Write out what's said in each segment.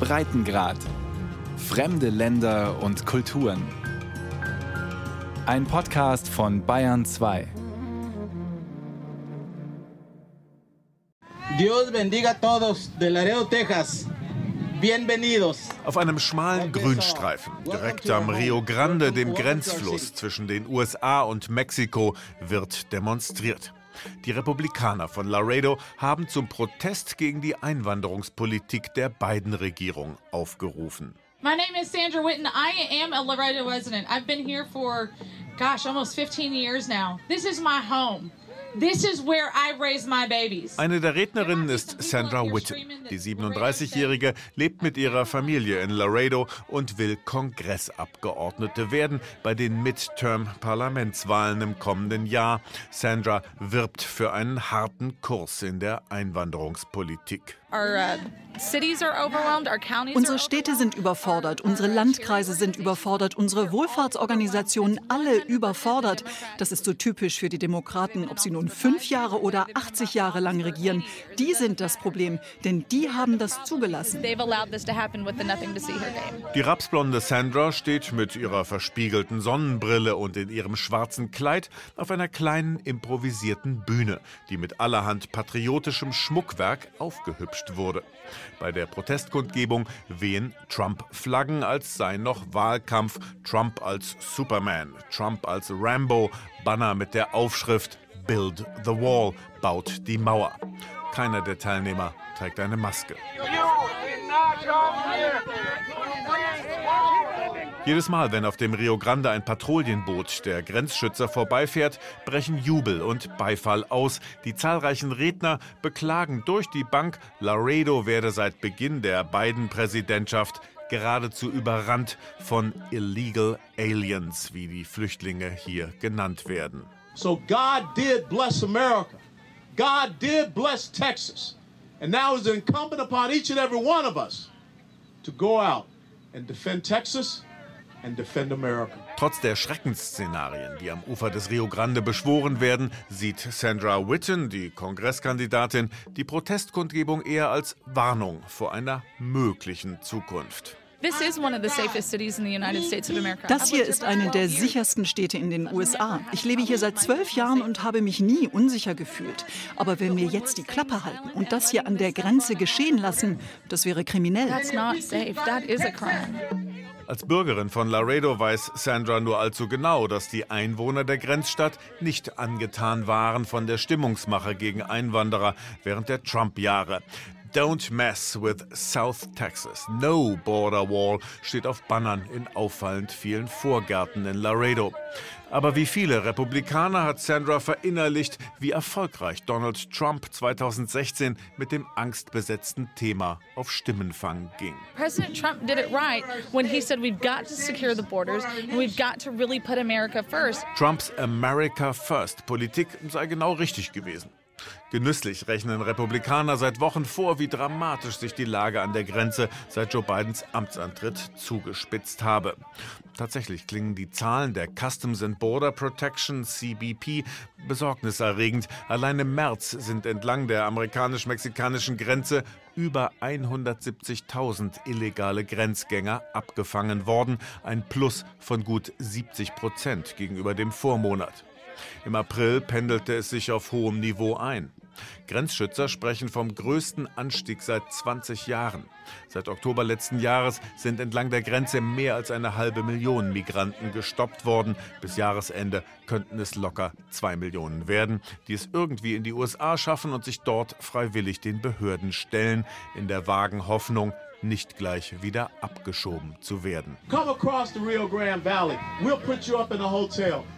Breitengrad. Fremde Länder und Kulturen. Ein Podcast von Bayern 2. Dios bendiga a todos de Laredo, Texas. Bienvenidos. Auf einem schmalen Grünstreifen, direkt am Rio Grande, dem Grenzfluss zwischen den USA und Mexiko, wird demonstriert. Die Republikaner von Laredo haben zum Protest gegen die Einwanderungspolitik der beiden Regierung aufgerufen. My name is Sandra Witten. I am a Laredo resident. I've been here for, gosh, almost 15 years now. This is my home. This is where I raise my babies. Eine der Rednerinnen ist Sandra Witten. Die 37-Jährige lebt mit ihrer Familie in Laredo und will Kongressabgeordnete werden bei den Midterm-Parlamentswahlen im kommenden Jahr. Sandra wirbt für einen harten Kurs in der Einwanderungspolitik. Uh, unsere Städte sind überfordert, unsere Landkreise sind überfordert, unsere Wohlfahrtsorganisationen alle überfordert. Das ist so typisch für die Demokraten, ob sie nun fünf Jahre oder 80 Jahre lang regieren. Die sind das Problem, denn die haben das zugelassen. Die rapsblonde Sandra steht mit ihrer verspiegelten Sonnenbrille und in ihrem schwarzen Kleid auf einer kleinen improvisierten Bühne, die mit allerhand patriotischem Schmuckwerk aufgehübscht geklatscht wurde. Bei der Protestkundgebung wehen Trump-Flaggen, als sei noch Wahlkampf, Trump als Superman, Trump als Rambo, Banner mit der Aufschrift Build the Wall, baut die Mauer. Keiner der Teilnehmer trägt eine Maske. Jedes Mal, wenn auf dem Rio Grande ein Patrouillenboot der Grenzschützer vorbeifährt, brechen Jubel und Beifall aus. Die zahlreichen Redner beklagen durch die Bank, Laredo werde seit Beginn der beiden Präsidentschaft geradezu überrannt von Illegal Aliens, wie die Flüchtlinge hier genannt werden. So God did bless America. God did bless Texas. And now it's incumbent upon each and every one of us to go out and defend Texas Trotz der Schreckensszenarien, die am Ufer des Rio Grande beschworen werden, sieht Sandra Witten, die Kongresskandidatin, die Protestkundgebung eher als Warnung vor einer möglichen Zukunft. Das hier ist eine der sichersten Städte in den USA. Ich lebe hier seit zwölf Jahren und habe mich nie unsicher gefühlt. Aber wenn wir jetzt die Klappe halten und das hier an der Grenze geschehen lassen, das wäre kriminell. That's not safe. That is a crime. Als Bürgerin von Laredo weiß Sandra nur allzu genau, dass die Einwohner der Grenzstadt nicht angetan waren von der Stimmungsmache gegen Einwanderer während der Trump-Jahre. Don't mess with South Texas. No border wall steht auf Bannern in auffallend vielen Vorgärten in Laredo. Aber wie viele Republikaner hat Sandra verinnerlicht, wie erfolgreich Donald Trump 2016 mit dem angstbesetzten Thema auf Stimmenfang ging. President Trump did it right when he said we've got to secure the borders and we've got to really put America first. Trumps America First Politik sei genau richtig gewesen. Genüsslich rechnen Republikaner seit Wochen vor, wie dramatisch sich die Lage an der Grenze seit Joe Bidens Amtsantritt zugespitzt habe. Tatsächlich klingen die Zahlen der Customs and Border Protection CBP besorgniserregend. Allein im März sind entlang der amerikanisch-mexikanischen Grenze über 170.000 illegale Grenzgänger abgefangen worden, ein Plus von gut 70 Prozent gegenüber dem Vormonat. Im April pendelte es sich auf hohem Niveau ein. Grenzschützer sprechen vom größten Anstieg seit 20 Jahren. Seit Oktober letzten Jahres sind entlang der Grenze mehr als eine halbe Million Migranten gestoppt worden. Bis Jahresende könnten es locker zwei Millionen werden, die es irgendwie in die USA schaffen und sich dort freiwillig den Behörden stellen, in der vagen Hoffnung, nicht gleich wieder abgeschoben zu werden.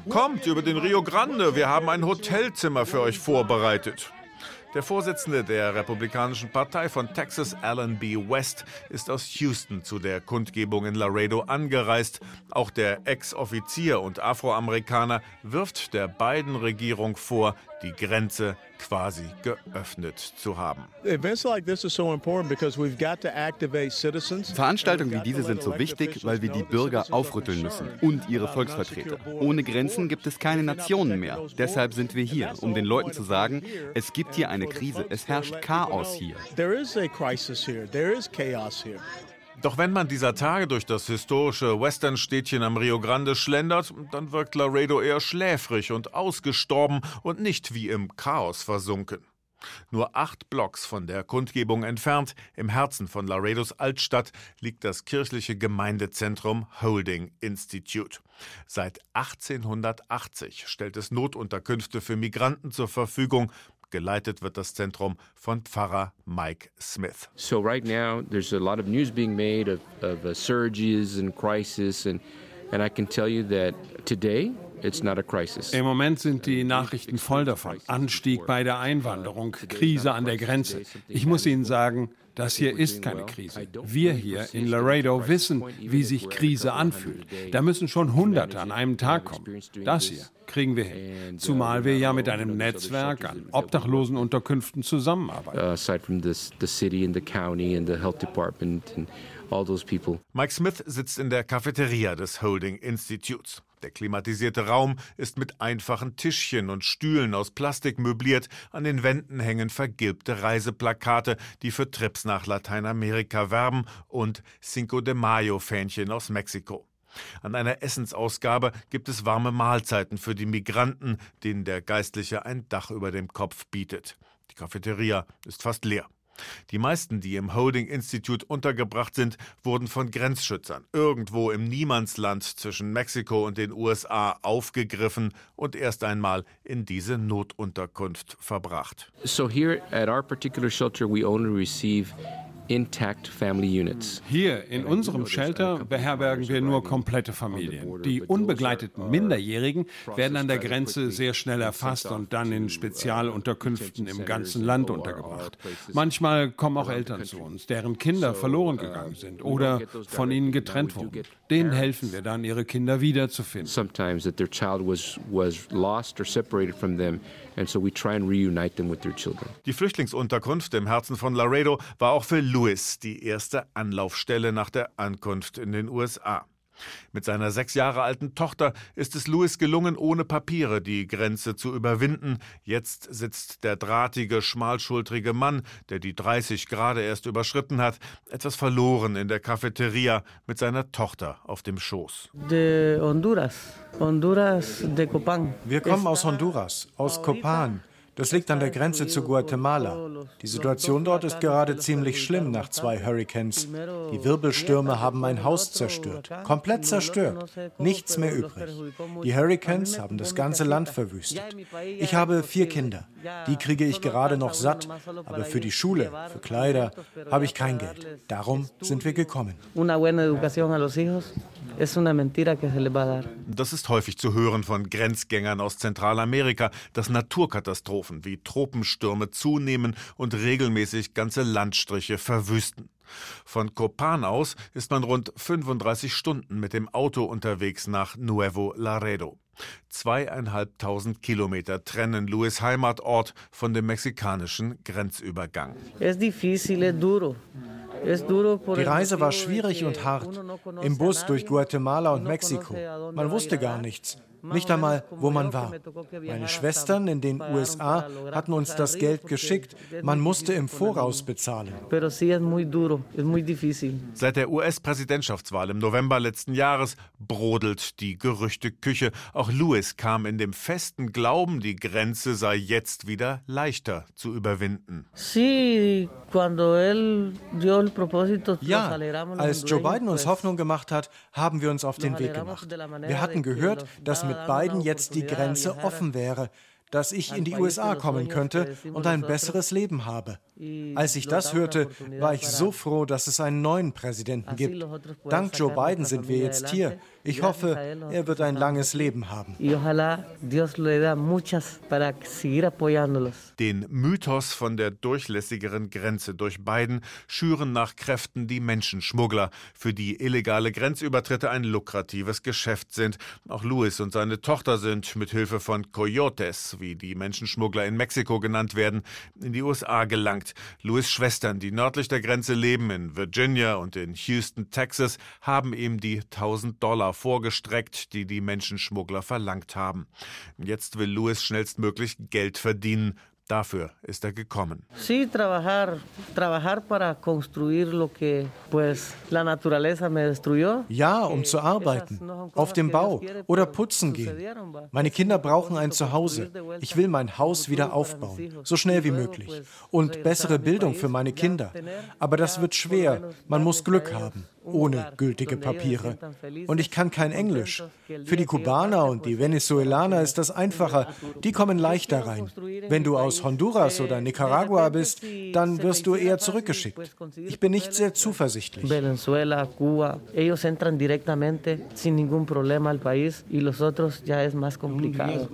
Kommt über den Rio Grande, wir haben ein Hotelzimmer für euch vorbereitet. Der Vorsitzende der Republikanischen Partei von Texas, Alan B. West, ist aus Houston zu der Kundgebung in Laredo angereist. Auch der Ex-Offizier und Afroamerikaner wirft der beiden Regierung vor, die Grenze quasi geöffnet zu haben. Veranstaltungen wie diese sind so wichtig, weil wir die Bürger aufrütteln müssen und ihre Volksvertreter. Ohne Grenzen gibt es keine Nationen mehr. Deshalb sind wir hier, um den Leuten zu sagen, es gibt hier eine Krise, es herrscht Chaos hier. There is a crisis here. There is chaos here. Doch wenn man dieser Tage durch das historische Westernstädtchen am Rio Grande schlendert, dann wirkt Laredo eher schläfrig und ausgestorben und nicht wie im Chaos versunken. Nur acht Blocks von der Kundgebung entfernt, im Herzen von Laredos Altstadt, liegt das kirchliche Gemeindezentrum Holding Institute. Seit 1880 stellt es Notunterkünfte für Migranten zur Verfügung. Geleitet wird das Zentrum von Pfarrer Mike Smith. So right now there's a lot of news being made of, of uh, surges and crisis and and I can tell you that today it's not a crisis. Im Moment sind die Nachrichten voll davon. Anstieg bei der Einwanderung, Krise an der Grenze. Ich muss Ihnen sagen, das hier ist keine Krise. Wir hier in Laredo wissen, wie sich Krise anfühlt. Da müssen schon Hunderte an einem Tag kommen. Das hier kriegen wir hin. Zumal wir ja mit einem Netzwerk an Obdachlosenunterkünften zusammenarbeiten. Aside from this, the city and the county and the health department and all those people. Mike Smith sitzt in der Cafeteria des Holding Institutes. Der klimatisierte Raum ist mit einfachen Tischchen und Stühlen aus Plastik möbliert. An den Wänden hängen vergilbte Reiseplakate, die für Trips nach Lateinamerika werben und Cinco de Mayo-Fähnchen aus Mexiko. An einer Essensausgabe gibt es warme Mahlzeiten für die Migranten, denen der Geistliche ein Dach über dem Kopf bietet. Die Cafeteria ist fast leer. Die meisten, die im Holding Institute untergebracht sind, wurden von Grenzschützern irgendwo im Niemandsland zwischen Mexiko und den USA aufgegriffen und erst einmal in diese Notunterkunft verbracht. So here at our particular shelter we only receive intact family units. Hier in unserem Shelter beherbergen wir nur komplette Familien. Die unbegleiteten Minderjährigen werden an der Grenze sehr schnell erfasst und dann in Spezialunterkünften im ganzen Land untergebracht. Manchmal kommen auch Eltern zu uns, deren Kinder verloren gegangen sind oder von ihnen getrennt wurden. Denen helfen wir dann, ihre Kinder wiederzufinden. Sometimes that their child was was lost or separated from them and so we try and reunite them with their children. Die Flüchtlingsunterkunft im Herzen von Laredo war auch für Louis die erste Anlaufstelle nach der Ankunft in den USA. Mit seiner sechs Jahre alten Tochter ist es Louis gelungen, ohne Papiere die Grenze zu überwinden. Jetzt sitzt der drahtige, schmalschultrige Mann, der die 30 gerade erst überschritten hat, etwas verloren in der Cafeteria mit seiner Tochter auf dem Schoß. De Honduras. Honduras de Copan. Wir kommen aus Honduras, aus Copan. Das liegt an der Grenze zu Guatemala. Die Situation dort ist gerade ziemlich schlimm nach zwei Hurricanes. Die Wirbelstürme haben mein Haus zerstört. Komplett zerstört. Nichts mehr übrig. Die Hurricanes haben das ganze Land verwüstet. Ich habe vier Kinder. Die kriege ich gerade noch satt. Aber für die Schule, für Kleider habe ich kein Geld. Darum sind wir gekommen. Una buena educación a los hijos Das ist häufig zu hören von Grenzgängern aus Zentralamerika, dass Naturkatastrophen wie Tropenstürme zunehmen und regelmäßig ganze Landstriche verwüsten. Von Copan aus ist man rund 35 Stunden mit dem Auto unterwegs nach Nuevo Laredo. Zweieinhalbtausend Kilometer trennen Louis Heimatort von dem mexikanischen Grenzübergang. Es difícil, es duro. Die Reise war schwierig und hart. Im Bus durch Guatemala und Mexiko. Man wusste gar nichts. Nicht einmal, wo man war. Meine Schwestern in den USA hatten uns das Geld geschickt. Man musste im Voraus bezahlen. Seit der US-Präsidentschaftswahl im November letzten Jahres brodelt die Gerüchteküche. Auch Lewis kam in dem festen Glauben, die Grenze sei jetzt wieder leichter zu überwinden. Ja, als Joe Biden uns Hoffnung gemacht hat, haben wir uns auf den Weg gemacht. Wir hatten gehört, dass mit Biden jetzt die Grenze offen wäre, dass ich in die USA kommen könnte und ein besseres Leben habe. Als ich das hörte, war ich so froh, dass es einen neuen Präsidenten gibt. Dank Joe Biden sind wir jetzt hier. Ich hoffe, er wird ein langes Leben haben. Den Mythos von der durchlässigeren Grenze durch Biden schüren nach Kräften die Menschenschmuggler, für die illegale Grenzübertritte ein lukratives Geschäft sind. Auch Luis und seine Tochter sind mit Hilfe von Coyotes, wie die Menschenschmuggler in Mexiko genannt werden, in die USA gelangt. Louis Schwestern, die nördlich der Grenze leben, in Virginia und in Houston, Texas, haben ihm die 1000 Dollar vorgestreckt, die die Menschenschmuggler verlangt haben. Jetzt will Louis schnellstmöglich Geld verdienen. Dafür ist er gekommen. Sí, trabajar, trabajar para construir lo que pues la naturaleza me destruyó. Ja, um zu arbeiten, auf dem Bau oder putzen gehen. Meine Kinder brauchen ein Zuhause. Ich will mein Haus wieder aufbauen, so schnell wie möglich. Und bessere Bildung für meine Kinder. Aber das wird schwer. Man muss Glück haben ohne gültige Papiere. Und ich kann kein Englisch. Für die Kubaner und die Venezuelaner ist das einfacher. Die kommen leichter rein. Wenn du aus Honduras oder Nicaragua bist, dann wirst du eher zurückgeschickt. Ich bin nicht sehr zuversichtlich. Venezuela, Cuba, ellos entran directamente sin ningún problema al país y los otros ya es más complicado.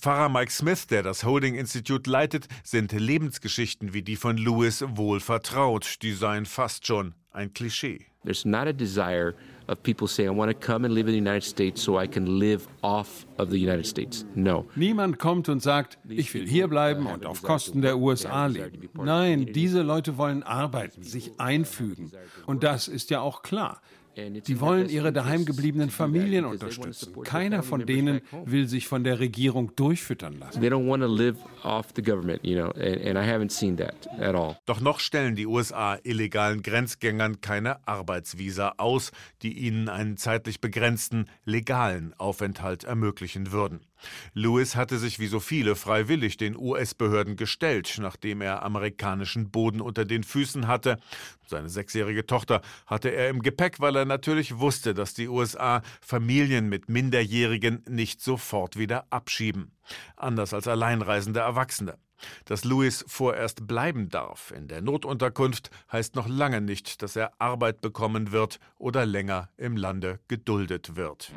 Pfarrer Mike Smith, der das Holding Institute leitet, sind Lebensgeschichten wie die von Lewis wohl vertraut. Die seien fast schon ein Klischee. There's not a desire of people saying, I want to come and live in the United States so I can live off of the United States. No. Niemand kommt und sagt, ich will hier bleiben und auf Kosten der USA leben. Nein, diese Leute wollen arbeiten, sich einfügen. Und das ist ja auch klar. Sie wollen ihre daheimgebliebenen Familien unterstützen. Keiner von denen will sich von der Regierung durchfüttern lassen. They don't want to live off the government, you know, and, and I haven't seen that at all. Doch noch stellen die USA illegalen Grenzgängern keine Arbeitsvisa aus, die ihnen einen zeitlich begrenzten legalen Aufenthalt ermöglichen würden. Lewis hatte sich wie so viele freiwillig den US-Behörden gestellt, nachdem er amerikanischen Boden unter den Füßen hatte. Seine sechsjährige Tochter hatte er im Gepäck, weil er natürlich wusste, dass die USA Familien mit Minderjährigen nicht sofort wieder abschieben. Anders als alleinreisende Erwachsene. Dass Lewis vorerst bleiben darf in der Notunterkunft, heißt noch lange nicht, dass er Arbeit bekommen wird oder länger im Lande geduldet wird.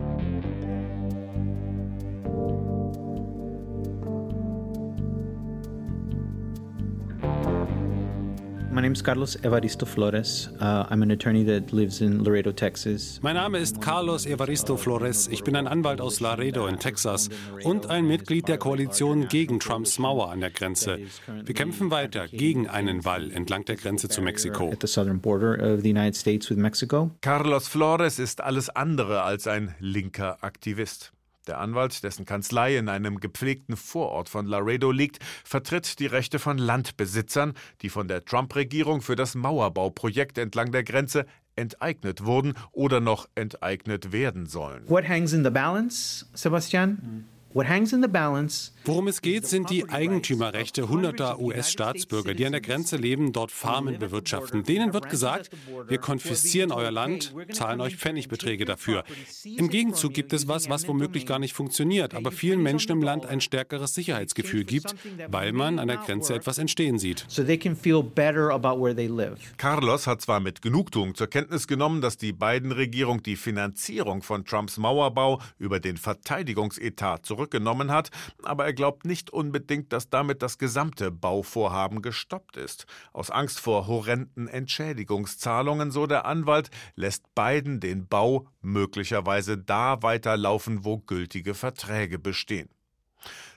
My name is Carlos Evaristo Flores. Uh, I'm an attorney that lives in Laredo, Texas. Mein Name ist Carlos Evaristo Flores. Ich bin ein Anwalt aus Laredo in Texas und ein Mitglied der Koalition gegen Trumps Mauer an der Grenze. Wir kämpfen weiter gegen einen Wall entlang der Grenze zu Mexiko. At the southern border of the United States with Mexico. Carlos Flores ist alles andere als ein linker Aktivist. Der Anwalt, dessen Kanzlei in einem gepflegten Vorort von Laredo liegt, vertritt die Rechte von Landbesitzern, die von der Trump-Regierung für das Mauerbauprojekt entlang der Grenze enteignet wurden oder noch enteignet werden sollen. What hangs in the balance, Sebastian? What hangs in the balance Worum es geht, sind die Eigentümerrechte hunderter US-Staatsbürger, die an der Grenze leben, dort Farmen bewirtschaften. Denen wird gesagt, wir konfiszieren euer Land, zahlen euch Pfennigbeträge dafür. Im Gegenzug gibt es was, was womöglich gar nicht funktioniert, aber vielen Menschen im Land ein stärkeres Sicherheitsgefühl gibt, weil man an der Grenze etwas entstehen sieht. so they can feel better about where they live. Carlos hat zwar mit Genugtuung zur Kenntnis genommen, dass die Biden-Regierung die Finanzierung von Trumps Mauerbau über den Verteidigungsetat zurückgenommen hat, aber er glaubt nicht unbedingt, dass damit das gesamte Bauvorhaben gestoppt ist. Aus Angst vor horrenden Entschädigungszahlungen, so der Anwalt, lässt Biden den Bau möglicherweise da weiterlaufen, wo gültige Verträge bestehen.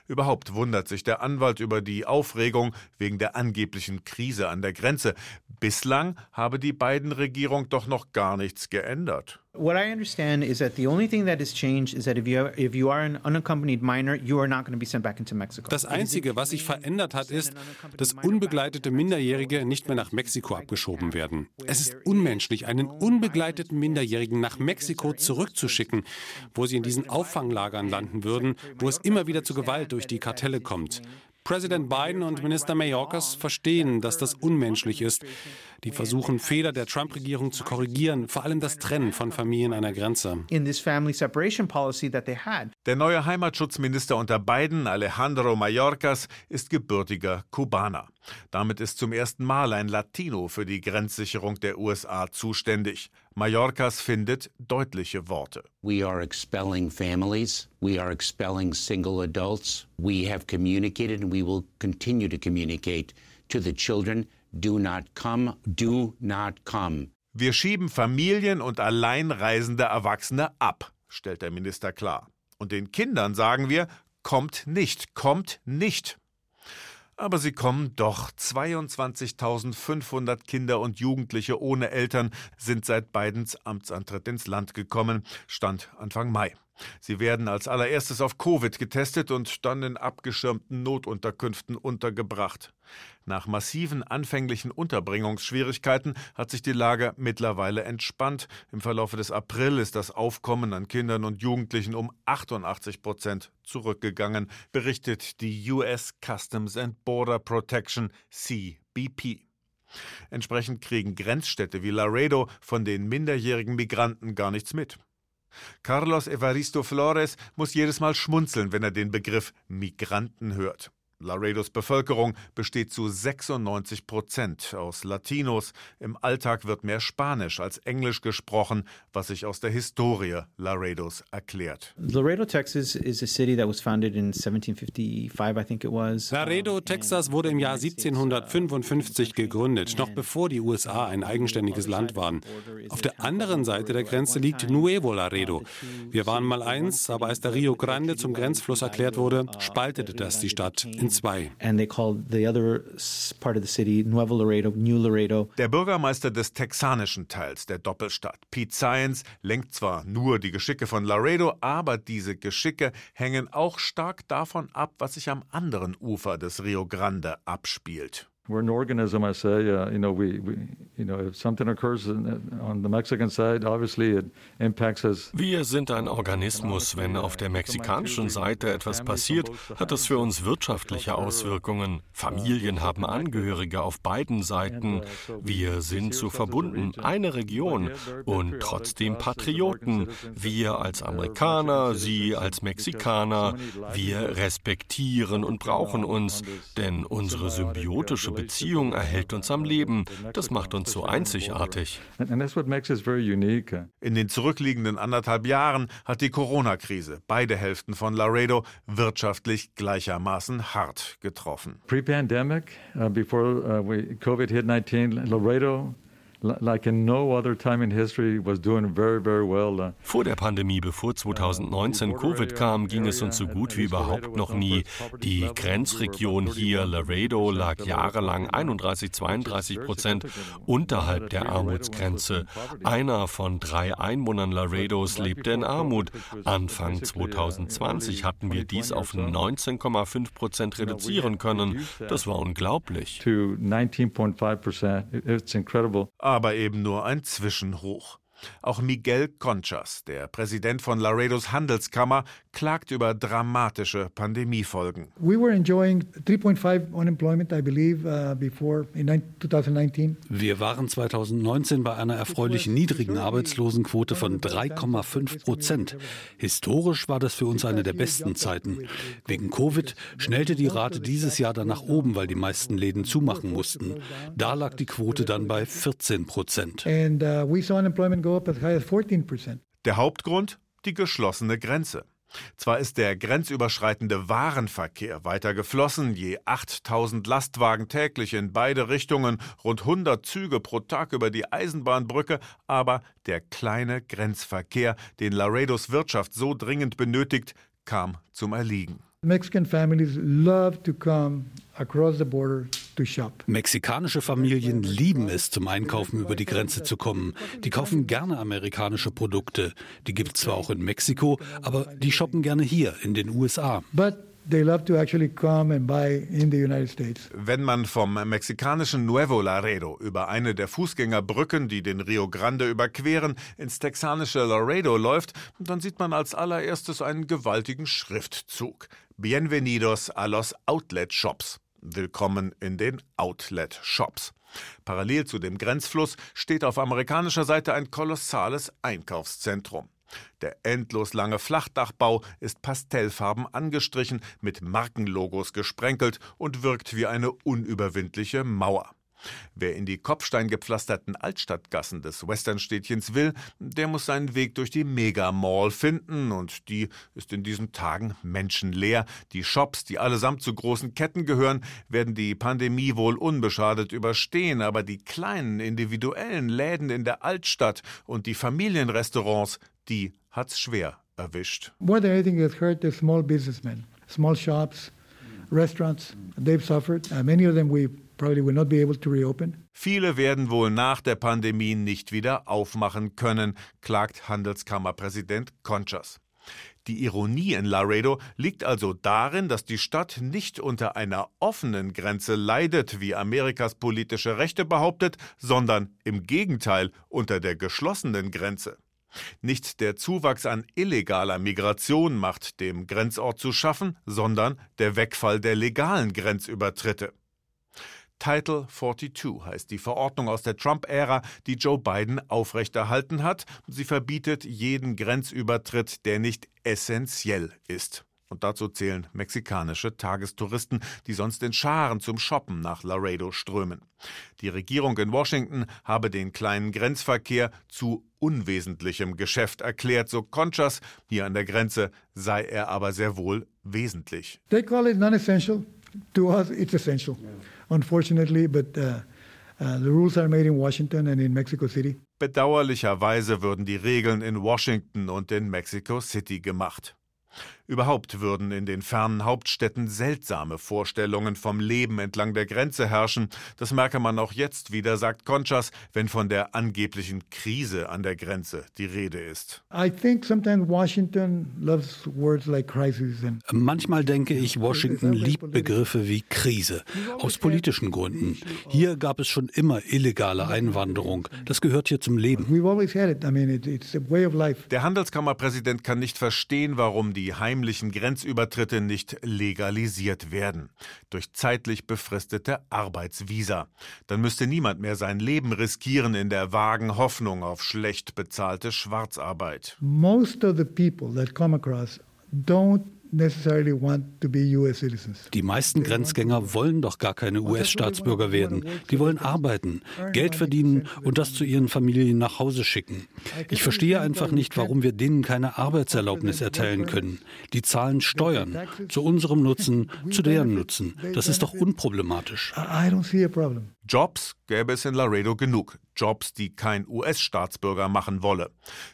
Überhaupt wundert sich der Anwalt über die Aufregung wegen der angeblichen Krise an der Grenze. Bislang habe die Biden-Regierung doch noch gar nichts geändert. What I understand is that the only thing that has changed is that if you are, if you are an unaccompanied minor, you are not going to be sent back into Mexico. Das Einzige, was sich verändert hat, ist, dass unbegleitete Minderjährige nicht mehr nach Mexiko abgeschoben werden. Es ist unmenschlich, einen unbegleiteten Minderjährigen nach Mexiko zurückzuschicken, wo sie in diesen Auffanglagern landen würden, wo es immer wieder zu Gewalt durch die Kartelle kommt. Präsident Biden und Minister Mayorkas verstehen, dass das unmenschlich ist. Die versuchen, Fehler der Trump-Regierung zu korrigieren, vor allem das Trennen von Familien an der Grenze. In this family separation policy that they had. Der neue Heimatschutzminister unter Biden, Alejandro Mayorkas, ist gebürtiger Kubaner. Damit ist zum ersten Mal ein Latino für die Grenzsicherung der USA zuständig. Mayorkas findet deutliche Worte. We are expelling families. We are expelling single adults. We have communicated and we will continue to communicate to the children do not come, do not come. Wir schieben Familien und alleinreisende Erwachsene ab, stellt der Minister klar. Und den Kindern sagen wir, kommt nicht, kommt nicht. Aber sie kommen doch. 22.500 Kinder und Jugendliche ohne Eltern sind seit Bidens Amtsantritt ins Land gekommen, stand Anfang Mai. Sie werden als allererstes auf Covid getestet und dann in abgeschirmten Notunterkünften untergebracht. Nach massiven anfänglichen Unterbringungsschwierigkeiten hat sich die Lage mittlerweile entspannt. Im Verlauf des April ist das Aufkommen an Kindern und Jugendlichen um 88 Prozent zurückgegangen, berichtet die US Customs and Border Protection CBP. Entsprechend kriegen Grenzstädte wie Laredo von den minderjährigen Migranten gar nichts mit. Carlos Evaristo Flores muss jedes Mal schmunzeln, wenn er den Begriff Migranten hört. Laredos Bevölkerung besteht zu 96 Prozent aus Latinos. Im Alltag wird mehr Spanisch als Englisch gesprochen, was sich aus der Historie Laredos erklärt. Laredo, Texas is a city that was founded in 1755, I think it was. Laredo, Texas wurde im Jahr 1755 gegründet, noch bevor die USA ein eigenständiges Land waren. Auf der anderen Seite der Grenze liegt Nuevo Laredo. Wir waren mal eins, aber als der Rio Grande zum Grenzfluss erklärt wurde, spaltete das die Stadt in zwei. Der Bürgermeister des texanischen Teils der Doppelstadt, Pete Science, lenkt zwar nur die Geschicke von Laredo, aber diese Geschicke hängen auch stark davon ab, was sich am anderen Ufer des Rio Grande abspielt. we're an organism. I say, uh, you know, we, we, Wir sind ein Organismus. Wenn auf der mexikanischen Seite etwas passiert, hat das für uns wirtschaftliche Auswirkungen. Familien haben Angehörige auf beiden Seiten. Wir sind so verbunden, eine Region und trotzdem Patrioten. Wir als Amerikaner, Sie als Mexikaner. Wir respektieren und brauchen uns, denn unsere symbiotische Beziehung erhält uns am Leben. Das macht uns so einzigartig. In den zurückliegenden anderthalb Jahren hat die Corona-Krise beide Hälften von Laredo wirtschaftlich gleichermaßen hart getroffen. Pre-pandemic, uh, before uh, COVID hit 19, Laredo like in no other time in history was doing very very well. Uh, Vor der Pandemie, bevor 2019 Covid kam, ging es uns so gut wie überhaupt noch nie. Die Grenzregion hier, Laredo, lag jahrelang 31, 32 Prozent unterhalb der Armutsgrenze. Einer von drei Einwohnern Laredos lebte in Armut. Anfang 2020 hatten wir dies auf 19,5 Prozent reduzieren können. Das war unglaublich. To 19.5 percent. It's incredible aber eben nur ein Zwischenhoch. Auch Miguel Conchas, der Präsident von Laredos Handelskammer, klagt über dramatische Pandemiefolgen. We were enjoying 3.5 unemployment, I believe, uh, before in 2019. Wir waren 2019 bei einer erfreulich niedrigen Arbeitslosenquote von 3,5 Prozent. Historisch war das für uns eine der besten Zeiten. Wegen Covid schnellte die Rate dieses Jahr dann nach oben, weil die meisten Läden zumachen mussten. Da lag die Quote dann bei 14 Prozent. And uh, we saw unemployment go up as high as 14 percent. Der Hauptgrund? Die geschlossene Grenze. Zwar ist der grenzüberschreitende Warenverkehr weiter geflossen, je 8000 Lastwagen täglich in beide Richtungen, rund 100 Züge pro Tag über die Eisenbahnbrücke, aber der kleine Grenzverkehr, den Laredos Wirtschaft so dringend benötigt, kam zum Erliegen. Mexican families love to come across the border to shop. Mexikanische Familien lieben es, zum Einkaufen über die Grenze zu kommen. Die kaufen gerne amerikanische Produkte. Die gibt es zwar auch in Mexiko, aber die shoppen gerne hier in den USA. But They love to actually come and buy in the United States. Wenn man vom mexikanischen Nuevo Laredo über eine der Fußgängerbrücken, die den Rio Grande überqueren, ins texanische Laredo läuft, dann sieht man als allererstes einen gewaltigen Schriftzug. Bienvenidos a los Outlet Shops. Willkommen in den Outlet Shops. Parallel zu dem Grenzfluss steht auf amerikanischer Seite ein kolossales Einkaufszentrum. Der endlos lange Flachdachbau ist pastellfarben angestrichen, mit Markenlogos gesprenkelt und wirkt wie eine unüberwindliche Mauer. Wer in die kopfsteingepflasterten Altstadtgassen des Westernstädtchens will, der muss seinen Weg durch die Mega-Mall finden und die ist in diesen Tagen menschenleer. Die Shops, die allesamt zu großen Ketten gehören, werden die Pandemie wohl unbeschadet überstehen, aber die kleinen individuellen Läden in der Altstadt und die Familienrestaurants, die hat's schwer erwischt. More than anything has hurt the small businessmen, small shops, restaurants. They've suffered. Uh, many of them we Viele werden wohl nach der Pandemie nicht wieder aufmachen können, klagt Handelskammerpräsident Conchas. Die Ironie in Laredo liegt also darin, dass die Stadt nicht unter einer offenen Grenze leidet, wie Amerikas politische Rechte behauptet, sondern im Gegenteil unter der geschlossenen Grenze. Nicht der Zuwachs an illegaler Migration macht dem Grenzort zu schaffen, sondern der Wegfall der legalen Grenzübertritte. Title 42 heißt die Verordnung aus der Trump-Ära, die Joe Biden aufrechterhalten hat. Sie verbietet jeden Grenzübertritt, der nicht essentiell ist. Und dazu zählen mexikanische Tagestouristen, die sonst in Scharen zum Shoppen nach Laredo strömen. Die Regierung in Washington habe den kleinen Grenzverkehr zu unwesentlichem Geschäft erklärt, so Conchas. Hier an der Grenze sei er aber sehr wohl wesentlich. They call it non-essential. To us, it's essential. Unfortunately, but uh, uh, the rules are made in Washington and in Mexico City. Bedauerlicherweise würden die Regeln in Washington und in Mexico City gemacht. Überhaupt würden in den fernen Hauptstädten seltsame Vorstellungen vom Leben entlang der Grenze herrschen. Das merke man auch jetzt wieder, sagt Conchas, wenn von der angeblichen Krise an der Grenze die Rede ist. Manchmal denke ich, Washington liebt Begriffe wie Krise. Aus politischen Gründen. Hier gab es schon immer illegale Einwanderung. Das gehört hier zum Leben. Der Handelskammerpräsident kann nicht verstehen, warum die Heim heimlichen Grenzübertritte nicht legalisiert werden. Durch zeitlich befristete Arbeitsvisa. Dann müsste niemand mehr sein Leben riskieren in der vagen Hoffnung auf schlecht bezahlte Schwarzarbeit. Most of the people that come across don't die meisten Grenzgänger wollen doch gar keine US-Staatsbürger werden. Die wollen arbeiten, Geld verdienen und das zu ihren Familien nach Hause schicken. Ich verstehe einfach nicht, warum wir denen keine Arbeitserlaubnis erteilen können. Die zahlen Steuern zu unserem Nutzen, zu deren Nutzen. Das ist doch unproblematisch. Jobs gäbe es in Laredo genug. Jobs, die kein US-Staatsbürger machen wolle.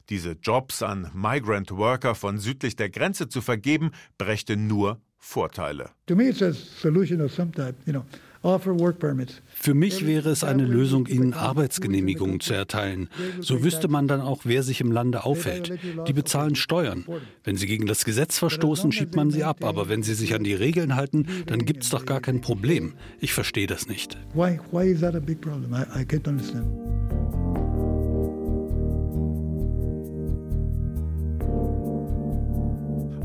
Diese Jobs an Migrant Worker von südlich der Grenze zu vergeben, brächte nur Vorteile. To me it's a solution of some type, you know. Für mich wäre es eine Lösung, ihnen Arbeitsgenehmigungen zu erteilen. So wüsste man dann auch, wer sich im Lande aufhält. Die bezahlen Steuern. Wenn sie gegen das Gesetz verstoßen, schiebt man sie ab. Aber wenn sie sich an die Regeln halten, dann gibt es doch gar kein Problem. Ich verstehe das nicht. Why, why is that a big problem? I, I can't understand.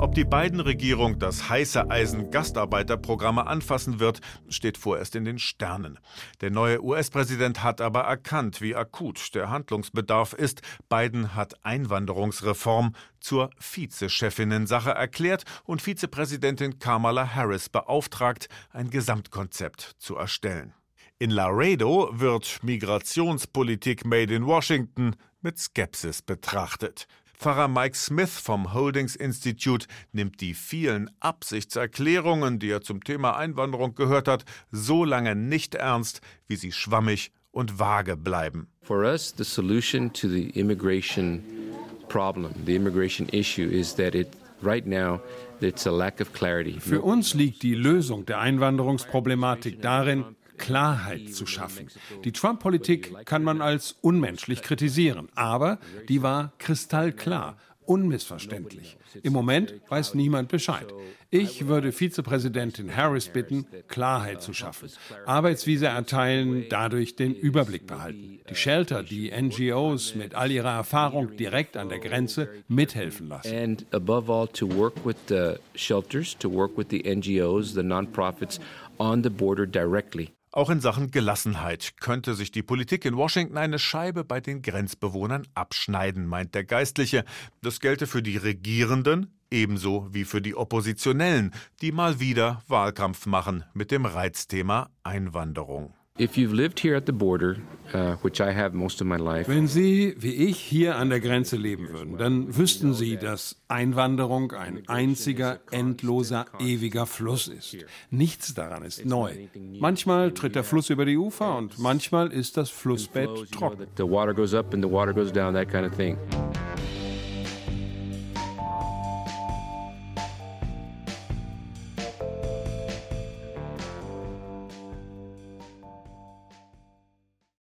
Ob die beiden Regierung das heiße Eisen Gastarbeiterprogramme anfassen wird, steht vorerst in den Sternen. Der neue US-Präsident hat aber erkannt, wie akut der Handlungsbedarf ist. Biden hat Einwanderungsreform zur Vizechefinnen-Sache erklärt und Vizepräsidentin Kamala Harris beauftragt, ein Gesamtkonzept zu erstellen. In Laredo wird Migrationspolitik made in Washington mit Skepsis betrachtet. Pfarrer Mike Smith vom Holdings Institute nimmt die vielen Absichtserklärungen, die er zum Thema Einwanderung gehört hat, so lange nicht ernst, wie sie schwammig und vage bleiben. For us, the solution to the immigration problem, the immigration issue, is that it right now it's a lack of clarity. Für uns liegt die Lösung der Einwanderungsproblematik darin, Klarheit zu schaffen. Die Trump-Politik kann man als unmenschlich kritisieren, aber die war kristallklar, unmissverständlich. Im Moment weiß niemand Bescheid. Ich würde Vizepräsidentin Harris bitten, Klarheit zu schaffen. Arbeitsvisa erteilen, dadurch den Überblick behalten. Die Shelter, die NGOs mit all ihrer Erfahrung direkt an der Grenze mithelfen lassen. And above all shelters, NGOs, the nonprofits on the border directly. Auch in Sachen Gelassenheit könnte sich die Politik in Washington eine Scheibe bei den Grenzbewohnern abschneiden, meint der Geistliche. Das gelte für die Regierenden ebenso wie für die Oppositionellen, die mal wieder Wahlkampf machen mit dem Reizthema Einwanderung. Wenn Sie, wie ich, hier an der Grenze leben würden, dann wüssten Sie, dass Einwanderung ein einziger, endloser, ewiger Fluss ist. Nichts daran ist neu. Manchmal tritt der Fluss über die Ufer und manchmal ist das Flussbett trocken.